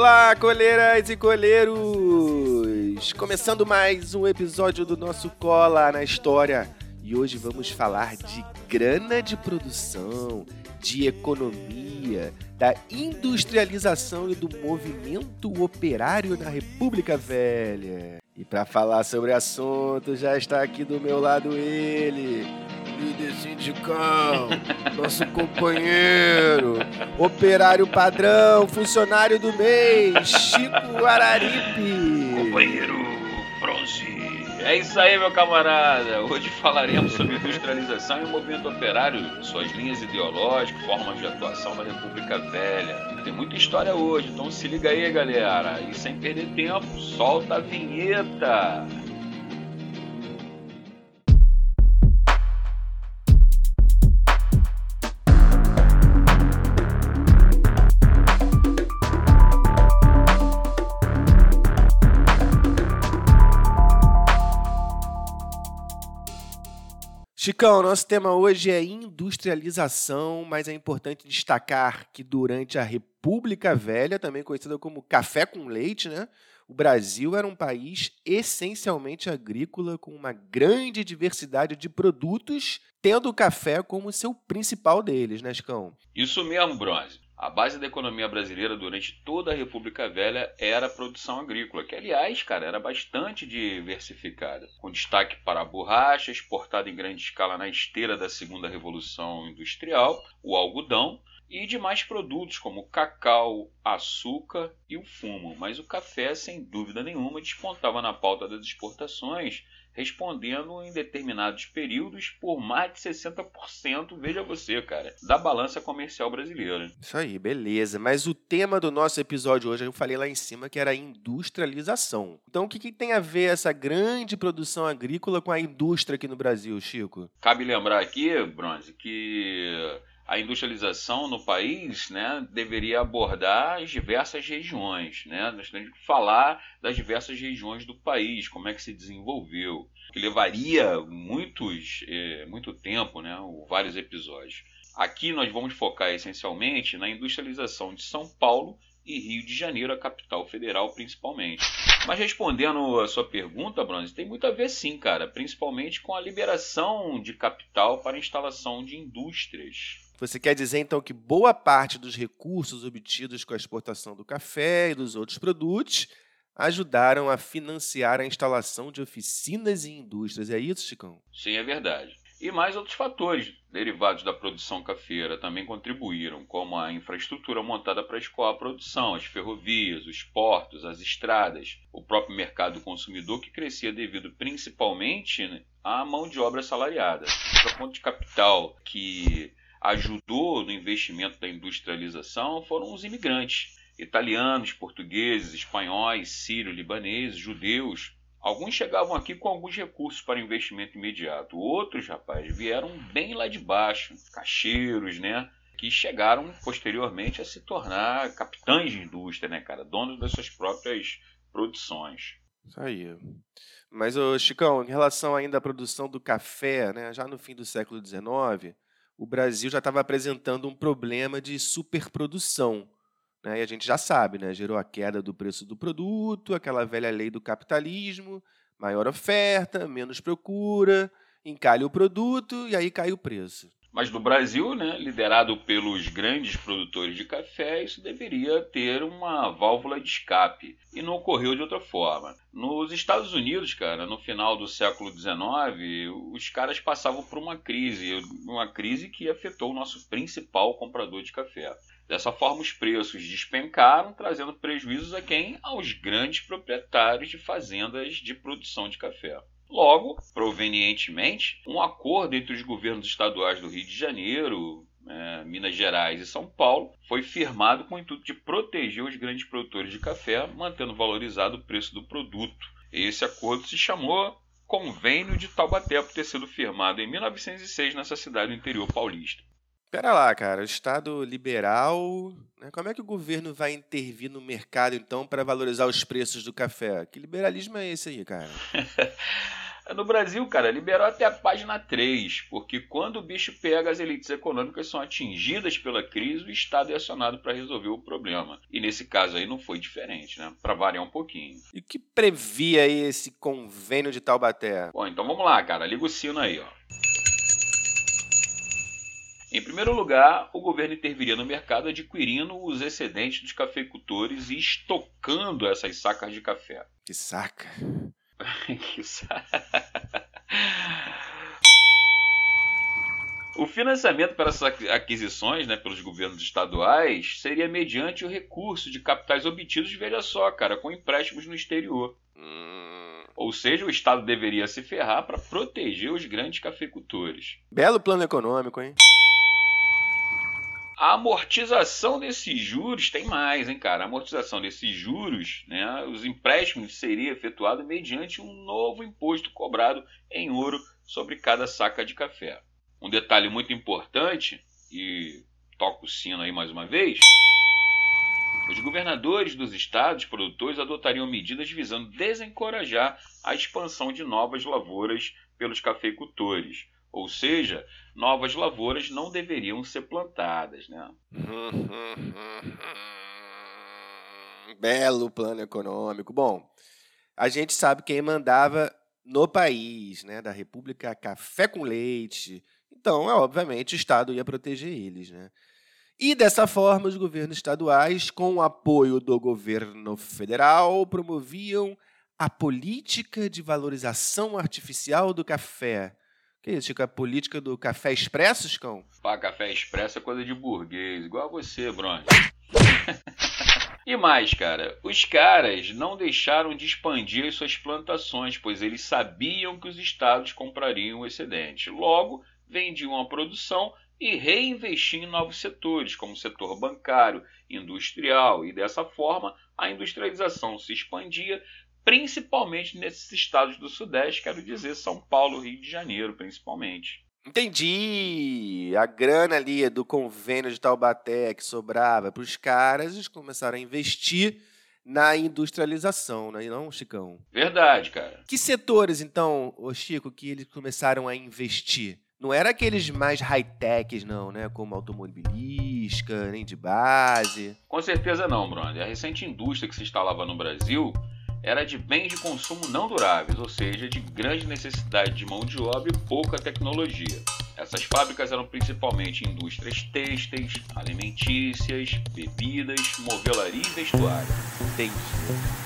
Olá, coleiras e coleiros! Começando mais um episódio do nosso Cola na História. E hoje vamos falar de grana de produção, de economia, da industrialização e do movimento operário na República Velha. E para falar sobre o assunto, já está aqui do meu lado ele, líder sindical, nosso companheiro, operário padrão, funcionário do mês, Chico Araripe. Companheiro bronze. É isso aí, meu camarada. Hoje falaremos sobre industrialização e o movimento operário, suas linhas ideológicas, formas de atuação na República Velha. Tem muita história hoje, então se liga aí, galera. E sem perder tempo, solta a vinheta. Chicão, nosso tema hoje é industrialização, mas é importante destacar que durante a República Velha, também conhecida como café com leite, né? O Brasil era um país essencialmente agrícola, com uma grande diversidade de produtos, tendo o café como seu principal deles, né, Chicão? Isso mesmo, Bronze. A base da economia brasileira durante toda a República Velha era a produção agrícola, que aliás, cara, era bastante diversificada, com destaque para a borracha, exportada em grande escala na esteira da Segunda Revolução Industrial, o algodão e demais produtos como cacau, açúcar e o fumo. Mas o café, sem dúvida nenhuma, despontava na pauta das exportações respondendo em determinados períodos por mais de 60%, veja você, cara, da balança comercial brasileira. Isso aí, beleza. Mas o tema do nosso episódio hoje, eu falei lá em cima, que era a industrialização. Então, o que, que tem a ver essa grande produção agrícola com a indústria aqui no Brasil, Chico? Cabe lembrar aqui, Bronze, que a industrialização no país né, deveria abordar as diversas regiões. Né? Nós temos que falar das diversas regiões do país, como é que se desenvolveu, que levaria muitos, é, muito tempo, né, vários episódios. Aqui nós vamos focar essencialmente na industrialização de São Paulo e Rio de Janeiro, a capital federal principalmente. Mas respondendo a sua pergunta, Bronze, tem muito a ver sim, cara, principalmente com a liberação de capital para a instalação de indústrias. Você quer dizer então que boa parte dos recursos obtidos com a exportação do café e dos outros produtos ajudaram a financiar a instalação de oficinas e indústrias. É isso, Chicão? Sim, é verdade. E mais outros fatores derivados da produção cafeira também contribuíram, como a infraestrutura montada para escoar a produção, as ferrovias, os portos, as estradas, o próprio mercado consumidor que crescia devido principalmente né, à mão de obra salariada. O ponto de capital que ajudou no investimento da industrialização foram os imigrantes, italianos, portugueses, espanhóis, sírios, libaneses, judeus. Alguns chegavam aqui com alguns recursos para investimento imediato. Outros, rapaz, vieram bem lá de baixo, cacheiros, né? Que chegaram posteriormente a se tornar capitães de indústria, né, cara? Donos das suas próprias produções. Isso aí. Mas, ô, Chicão, em relação ainda à produção do café, né, já no fim do século XIX, o Brasil já estava apresentando um problema de superprodução. Né? E a gente já sabe, né? gerou a queda do preço do produto, aquela velha lei do capitalismo, maior oferta, menos procura, encalha o produto e aí cai o preço. Mas no Brasil, né, liderado pelos grandes produtores de café, isso deveria ter uma válvula de escape. E não ocorreu de outra forma. Nos Estados Unidos, cara, no final do século XIX, os caras passavam por uma crise, uma crise que afetou o nosso principal comprador de café. Dessa forma, os preços despencaram, trazendo prejuízos a quem? Aos grandes proprietários de fazendas de produção de café. Logo, provenientemente, um acordo entre os governos estaduais do Rio de Janeiro, é, Minas Gerais e São Paulo foi firmado com o intuito de proteger os grandes produtores de café, mantendo valorizado o preço do produto. Esse acordo se chamou Convênio de Taubaté por ter sido firmado em 1906 nessa cidade do interior paulista. Pera lá, cara, o Estado liberal. Né? Como é que o governo vai intervir no mercado, então, para valorizar os preços do café? Que liberalismo é esse aí, cara? No Brasil, cara, liberou até a página 3, porque quando o bicho pega, as elites econômicas são atingidas pela crise, o Estado é acionado para resolver o problema. E nesse caso aí não foi diferente, né? Para variar um pouquinho. E o que previa aí esse convênio de Taubaté? Bom, então vamos lá, cara. Liga o sino aí, ó. Em primeiro lugar, o governo interviria no mercado adquirindo os excedentes dos cafeicultores e estocando essas sacas de café. Que saca? O financiamento para essas aquisições né, pelos governos estaduais seria mediante o recurso de capitais obtidos, veja só, cara, com empréstimos no exterior. Hum. Ou seja, o Estado deveria se ferrar para proteger os grandes cafeicultores. Belo plano econômico, hein? A amortização desses juros tem mais, hein, cara? A amortização desses juros, né, os empréstimos seria efetuado mediante um novo imposto cobrado em ouro sobre cada saca de café. Um detalhe muito importante, e toco o sino aí mais uma vez, os governadores dos estados produtores adotariam medidas visando desencorajar a expansão de novas lavouras pelos cafeicultores, ou seja, novas lavouras não deveriam ser plantadas. Né? Belo plano econômico. Bom, a gente sabe quem mandava no país, né, da República Café com Leite. Então, é, obviamente, o Estado ia proteger eles. Né? E dessa forma, os governos estaduais, com o apoio do governo federal, promoviam a política de valorização artificial do café, que isso, Chico? A política do café expresso, Chicão? Pá, café expresso é coisa de burguês, igual a você, Bruno. e mais, cara, os caras não deixaram de expandir as suas plantações, pois eles sabiam que os estados comprariam o excedente. Logo, vendiam a produção e reinvestiam em novos setores, como o setor bancário, industrial, e dessa forma a industrialização se expandia, principalmente nesses estados do Sudeste, quero dizer São Paulo, Rio de Janeiro, principalmente. Entendi. A grana ali do convênio de Taubaté que sobrava para os caras, eles começaram a investir na industrialização, né? não, Chicão? Verdade, cara. Que setores, então, ô Chico, que eles começaram a investir? Não era aqueles mais high-techs, não, né? Como automobilística, nem de base. Com certeza não, Bruno. A recente indústria que se instalava no Brasil era de bens de consumo não duráveis, ou seja, de grande necessidade de mão de obra e pouca tecnologia. Essas fábricas eram principalmente indústrias têxteis, alimentícias, bebidas, movelaria e vestuário. Entendi.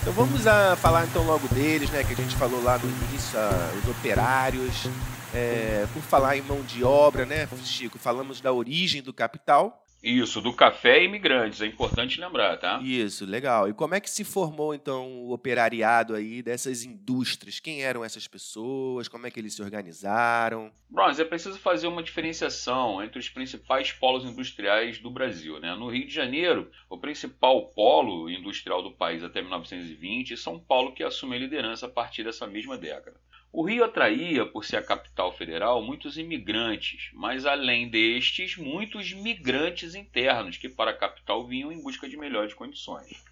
Então vamos a falar então logo deles, né? Que a gente falou lá no início, os operários. É, por falar em mão de obra, né, Chico? Falamos da origem do capital isso, do café e imigrantes, é importante lembrar, tá? Isso, legal. E como é que se formou, então, o operariado aí dessas indústrias? Quem eram essas pessoas? Como é que eles se organizaram? Bronze, é preciso fazer uma diferenciação entre os principais polos industriais do Brasil. Né? No Rio de Janeiro, o principal polo industrial do país até 1920, e São Paulo que assume a liderança a partir dessa mesma década. O Rio atraía, por ser a capital federal, muitos imigrantes, mas além destes, muitos migrantes internos que para a capital vinham em busca de melhores condições.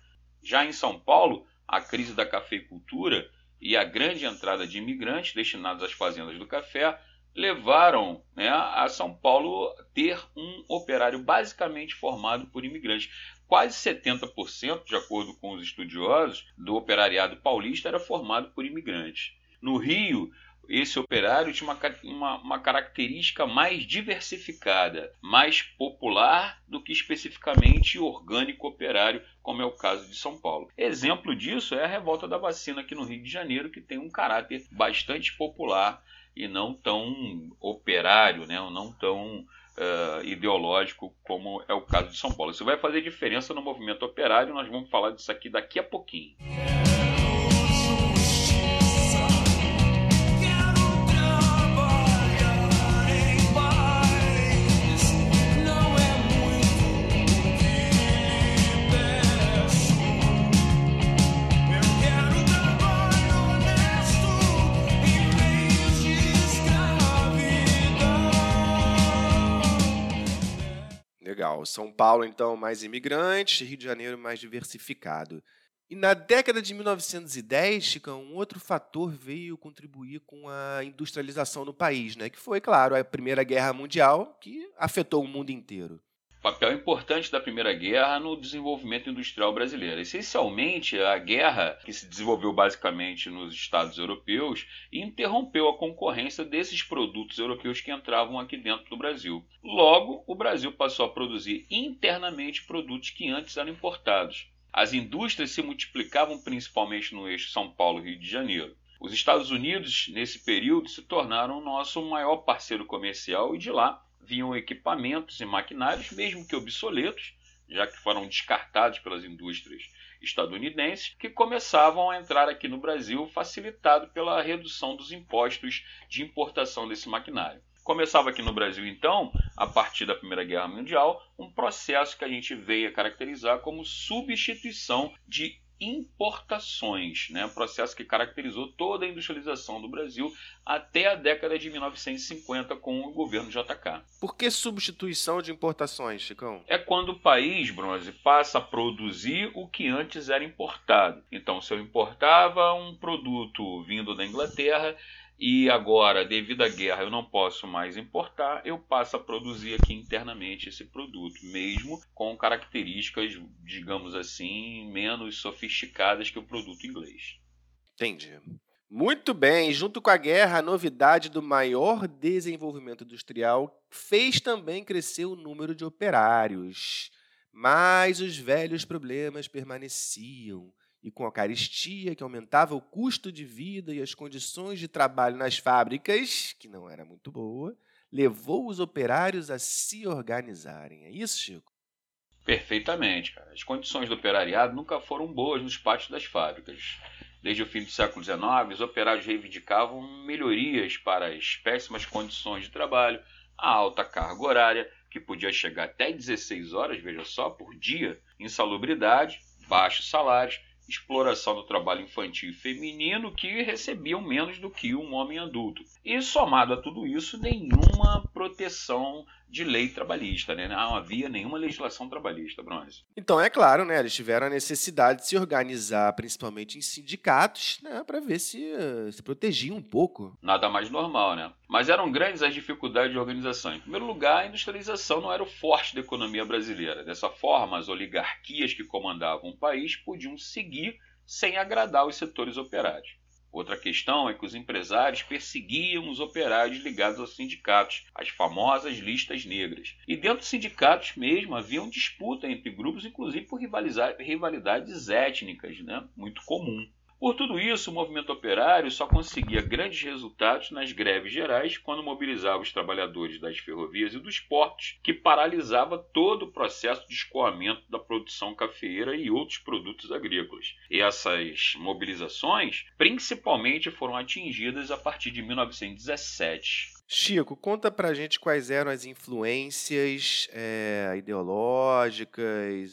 Já em São Paulo, a crise da cafeicultura e a grande entrada de imigrantes destinados às fazendas do café levaram né, a São Paulo ter um operário basicamente formado por imigrantes. Quase 70%, de acordo com os estudiosos, do operariado paulista era formado por imigrantes. No Rio, esse operário tinha uma, uma, uma, característica mais diversificada, mais popular do que especificamente orgânico operário, como é o caso de São Paulo. Exemplo disso é a revolta da vacina aqui no Rio de Janeiro, que tem um caráter bastante popular e não tão operário, né? não tão uh, ideológico como é o caso de São Paulo. Isso vai fazer diferença no movimento operário, nós vamos falar disso aqui daqui a pouquinho. Legal. São Paulo, então, mais imigrantes, Rio de Janeiro mais diversificado. E na década de 1910, Chica, um outro fator veio contribuir com a industrialização no país, né? que foi, claro, a Primeira Guerra Mundial, que afetou o mundo inteiro papel importante da Primeira Guerra no desenvolvimento industrial brasileiro. Essencialmente, a guerra, que se desenvolveu basicamente nos Estados europeus, interrompeu a concorrência desses produtos europeus que entravam aqui dentro do Brasil. Logo, o Brasil passou a produzir internamente produtos que antes eram importados. As indústrias se multiplicavam principalmente no eixo São Paulo-Rio de Janeiro. Os Estados Unidos, nesse período, se tornaram o nosso maior parceiro comercial e de lá vinham equipamentos e maquinários, mesmo que obsoletos, já que foram descartados pelas indústrias estadunidenses, que começavam a entrar aqui no Brasil, facilitado pela redução dos impostos de importação desse maquinário. Começava aqui no Brasil, então, a partir da Primeira Guerra Mundial, um processo que a gente veio a caracterizar como substituição de importações, né? processo que caracterizou toda a industrialização do Brasil até a década de 1950 com o governo JK. Por que substituição de importações, Chicão? É quando o país, Bronze, passa a produzir o que antes era importado. Então, se eu importava um produto vindo da Inglaterra, e agora, devido à guerra, eu não posso mais importar, eu passo a produzir aqui internamente esse produto, mesmo com características, digamos assim, menos sofisticadas que o produto inglês. Entendi. Muito bem, junto com a guerra, a novidade do maior desenvolvimento industrial fez também crescer o número de operários. Mas os velhos problemas permaneciam e com a caristia que aumentava o custo de vida e as condições de trabalho nas fábricas, que não era muito boa, levou os operários a se organizarem. É isso, Chico? Perfeitamente, cara. As condições do operariado nunca foram boas nos pátios das fábricas. Desde o fim do século XIX, os operários reivindicavam melhorias para as péssimas condições de trabalho, a alta carga horária, que podia chegar até 16 horas, veja só, por dia, insalubridade, baixos salários exploração do trabalho infantil e feminino que recebiam menos do que um homem adulto. E somado a tudo isso, nenhuma proteção de lei trabalhista, né? Não havia nenhuma legislação trabalhista, Bronze. Então, é claro, né? Eles tiveram a necessidade de se organizar, principalmente em sindicatos, né? Para ver se se protegiam um pouco. Nada mais normal, né? Mas eram grandes as dificuldades de organização. Em primeiro lugar, a industrialização não era o forte da economia brasileira. Dessa forma, as oligarquias que comandavam o país podiam seguir sem agradar os setores operários. Outra questão é que os empresários perseguiam os operários ligados aos sindicatos, as famosas listas negras. E dentro dos sindicatos mesmo havia uma disputa entre grupos, inclusive por rivalidades étnicas, né? muito comum. Por tudo isso, o movimento operário só conseguia grandes resultados nas greves gerais, quando mobilizava os trabalhadores das ferrovias e dos portos, que paralisava todo o processo de escoamento da produção cafeeira e outros produtos agrícolas. E essas mobilizações, principalmente, foram atingidas a partir de 1917. Chico, conta pra gente quais eram as influências é, ideológicas,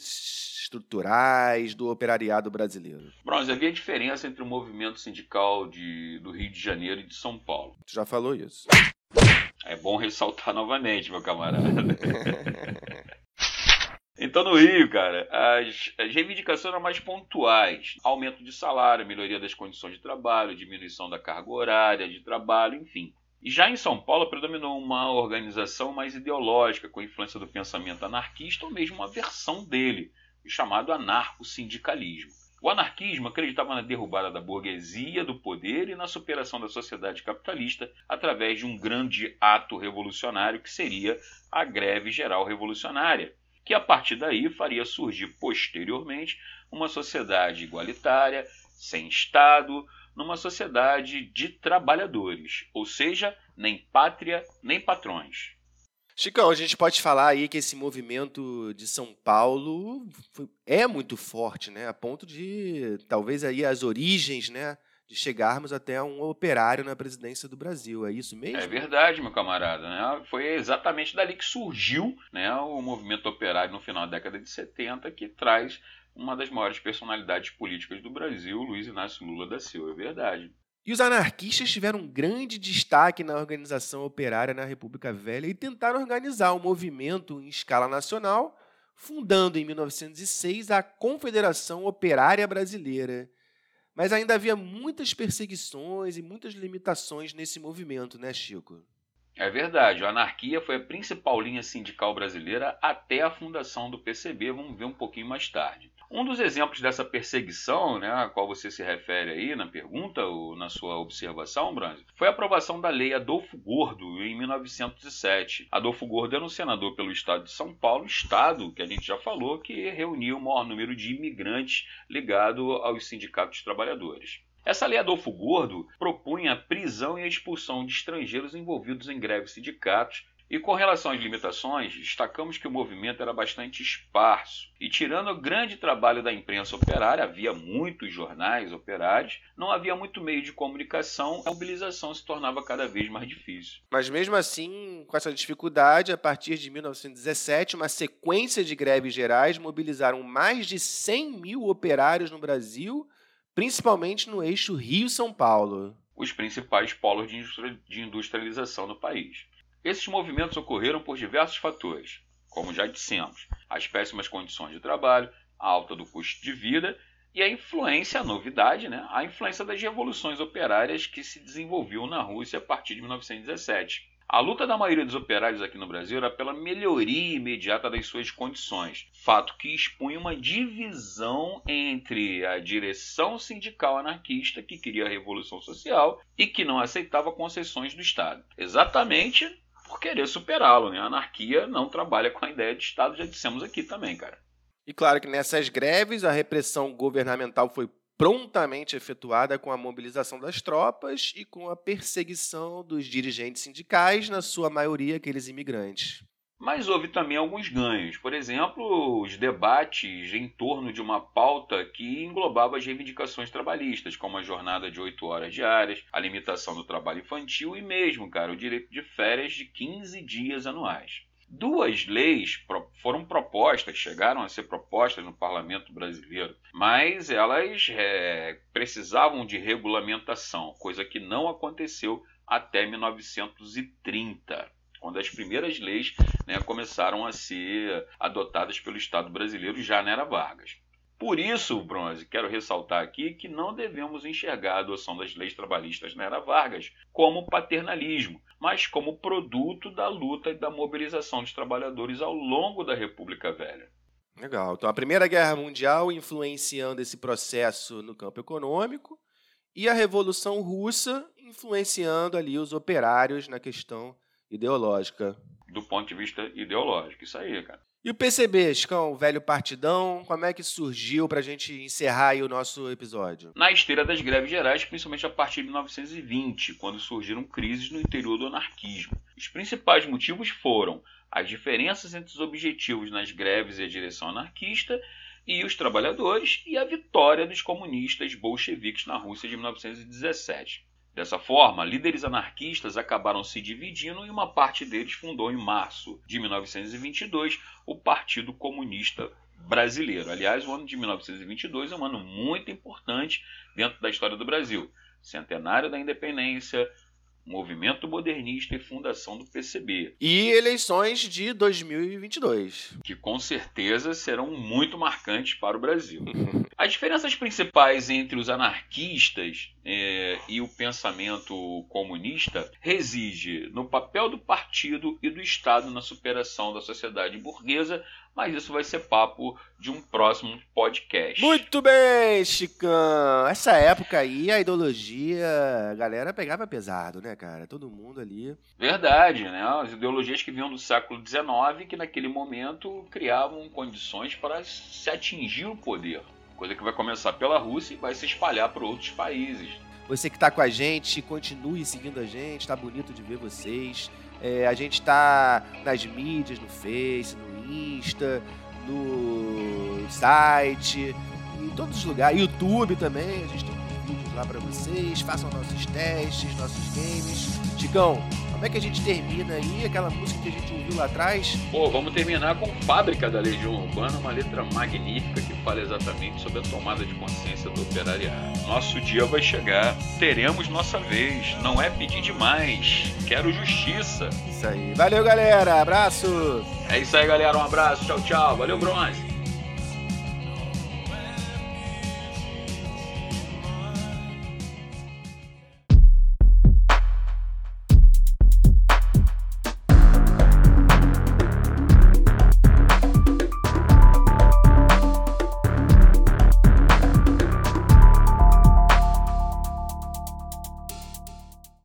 estruturais do operariado brasileiro? Bronze, havia diferença entre o movimento sindical de, do Rio de Janeiro e de São Paulo. Tu já falou isso. É bom ressaltar novamente, meu camarada. Então, no Rio, cara, as, as, reivindicações eram mais pontuais: aumento de salário, melhoria das condições de trabalho, diminuição da carga horária de trabalho, enfim. E já em São Paulo predominou uma organização mais ideológica, com influência do pensamento anarquista ou mesmo uma versão dele, chamado anarco-sindicalismo. O anarquismo acreditava na derrubada da burguesia do poder e na superação da sociedade capitalista através de um grande ato revolucionário que seria a greve geral revolucionária, que a partir daí faria surgir posteriormente uma sociedade igualitária, sem Estado, numa sociedade de trabalhadores, ou seja, nem pátria nem patrões. Chicão, a gente pode falar aí que esse movimento de São Paulo é muito forte, né? A ponto de talvez aí as origens, né? De chegarmos até um operário na presidência do Brasil. É isso mesmo? É verdade, meu camarada. Né? Foi exatamente dali que surgiu né, o movimento operário no final da década de 70, que traz uma das maiores personalidades políticas do Brasil, Luiz Inácio Lula da Silva. É verdade. E os anarquistas tiveram um grande destaque na organização operária na República Velha e tentaram organizar um movimento em escala nacional, fundando em 1906 a Confederação Operária Brasileira. Mas ainda havia muitas perseguições e muitas limitações nesse movimento, né, Chico? É verdade, a anarquia foi a principal linha sindical brasileira até a fundação do PCB, vamos ver um pouquinho mais tarde. Um dos exemplos dessa perseguição, né, a qual você se refere aí na pergunta ou na sua observação, Branzi, foi a aprovação da Lei Adolfo Gordo em 1907. Adolfo Gordo era um senador pelo estado de São Paulo, estado que a gente já falou que reuniu o maior número de imigrantes ligado aos sindicatos trabalhadores. Essa lei Adolfo Gordo propunha a prisão e a expulsão de estrangeiros envolvidos em greves sindicatos e com relação às limitações, destacamos que o movimento era bastante esparso. E tirando o grande trabalho da imprensa operária, havia muitos jornais operários, não havia muito meio de comunicação, a mobilização se tornava cada vez mais difícil. Mas mesmo assim, com essa dificuldade, a partir de 1917, uma sequência de greves gerais mobilizaram mais de 100 mil operários no Brasil, principalmente no eixo Rio-São Paulo. Os principais polos de industrialização no país. Esses movimentos ocorreram por diversos fatores, como já dissemos, as péssimas condições de trabalho, a alta do custo de vida e a influência, a novidade, né, a influência das revoluções operárias que se desenvolviam na Rússia a partir de 1917. A luta da maioria dos operários aqui no Brasil era pela melhoria imediata das suas condições, fato que expunha uma divisão entre a direção sindical anarquista, que queria a revolução social, e que não aceitava concessões do Estado. Exatamente por querer superá-lo. Né? A anarquia não trabalha com a ideia de Estado, já dissemos aqui também, cara. E claro que nessas greves a repressão governamental foi prontamente efetuada com a mobilização das tropas e com a perseguição dos dirigentes sindicais, na sua maioria aqueles imigrantes. Mas houve também alguns ganhos. Por exemplo, os debates em torno de uma pauta que englobava as reivindicações trabalhistas, como a jornada de 8 horas diárias, a limitação do trabalho infantil e mesmo, cara, o direito de férias de 15 dias anuais. Duas leis foram propostas, chegaram a ser propostas no parlamento brasileiro, mas elas é, precisavam de regulamentação, coisa que não aconteceu até 1930 quando as primeiras leis né, começaram a ser adotadas pelo Estado brasileiro já na era Vargas. Por isso, Bronze, quero ressaltar aqui que não devemos enxergar a adoção das leis trabalhistas na era Vargas como paternalismo, mas como produto da luta e da mobilização dos trabalhadores ao longo da República Velha. Legal. Então, a Primeira Guerra Mundial influenciando esse processo no campo econômico e a Revolução Russa influenciando ali os operários na questão ideológica. Do ponto de vista ideológico, isso aí, cara. E o PCB, Chicão, o velho partidão, como é que surgiu para a gente encerrar aí o nosso episódio? Na esteira das greves gerais, principalmente a partir de 1920, quando surgiram crises no interior do anarquismo. Os principais motivos foram as diferenças entre os objetivos nas greves e a direção anarquista e os trabalhadores e a vitória dos comunistas bolcheviques na Rússia de 1917. Dessa forma, líderes anarquistas acabaram se dividindo e uma parte deles fundou em março de 1922 o Partido Comunista Brasileiro. Aliás, o ano de 1922 é um ano muito importante dentro da história do Brasil. Centenário da Independência, Movimento Modernista e fundação do PCB. E eleições de 2022. Que com certeza serão muito marcantes para o Brasil. As diferenças principais entre os anarquistas é, e o pensamento comunista reside no papel do partido e do Estado na superação da sociedade burguesa mas isso vai ser papo de um próximo podcast. Muito bem, Chicão. Essa época aí, a ideologia, a galera pegava pesado, né, cara? Todo mundo ali. Verdade, né? As ideologias que vinham do século XIX, que naquele momento criavam condições para se atingir o poder. Coisa que vai começar pela Rússia e vai se espalhar para outros países. Você que está com a gente, continue seguindo a gente, tá bonito de ver vocês. É, a gente está nas mídias, no Face, no Insta, no site, em todos os lugares. YouTube também, a gente tem lá para vocês, façam nossos testes, nossos games. Chicão, como é que a gente termina aí aquela música que a gente ouviu lá atrás? Pô, vamos terminar com Fábrica da Legião Urbana, uma letra magnífica que fala exatamente sobre a tomada de consciência do operariado. Nosso dia vai chegar, teremos nossa vez, não é pedir demais, quero justiça. Isso aí. Valeu, galera. Abraço. É isso aí, galera. Um abraço. Tchau, tchau. Valeu, Bronze.